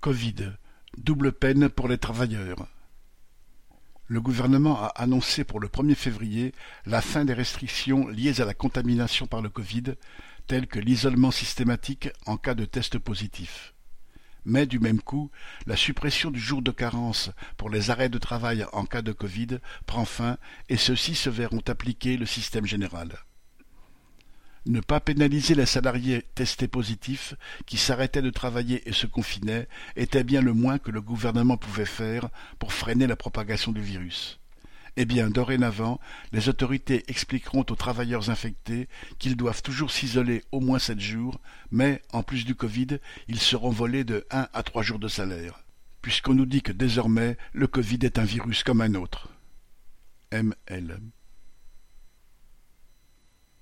Covid, double peine pour les travailleurs. Le gouvernement a annoncé pour le premier février la fin des restrictions liées à la contamination par le Covid, telles que l'isolement systématique en cas de test positif. Mais du même coup, la suppression du jour de carence pour les arrêts de travail en cas de Covid prend fin et ceux-ci se verront appliquer le système général. Ne pas pénaliser les salariés testés positifs qui s'arrêtaient de travailler et se confinaient était bien le moins que le gouvernement pouvait faire pour freiner la propagation du virus. Eh bien, dorénavant, les autorités expliqueront aux travailleurs infectés qu'ils doivent toujours s'isoler au moins sept jours, mais, en plus du Covid, ils seront volés de un à trois jours de salaire. Puisqu'on nous dit que désormais le Covid est un virus comme un autre.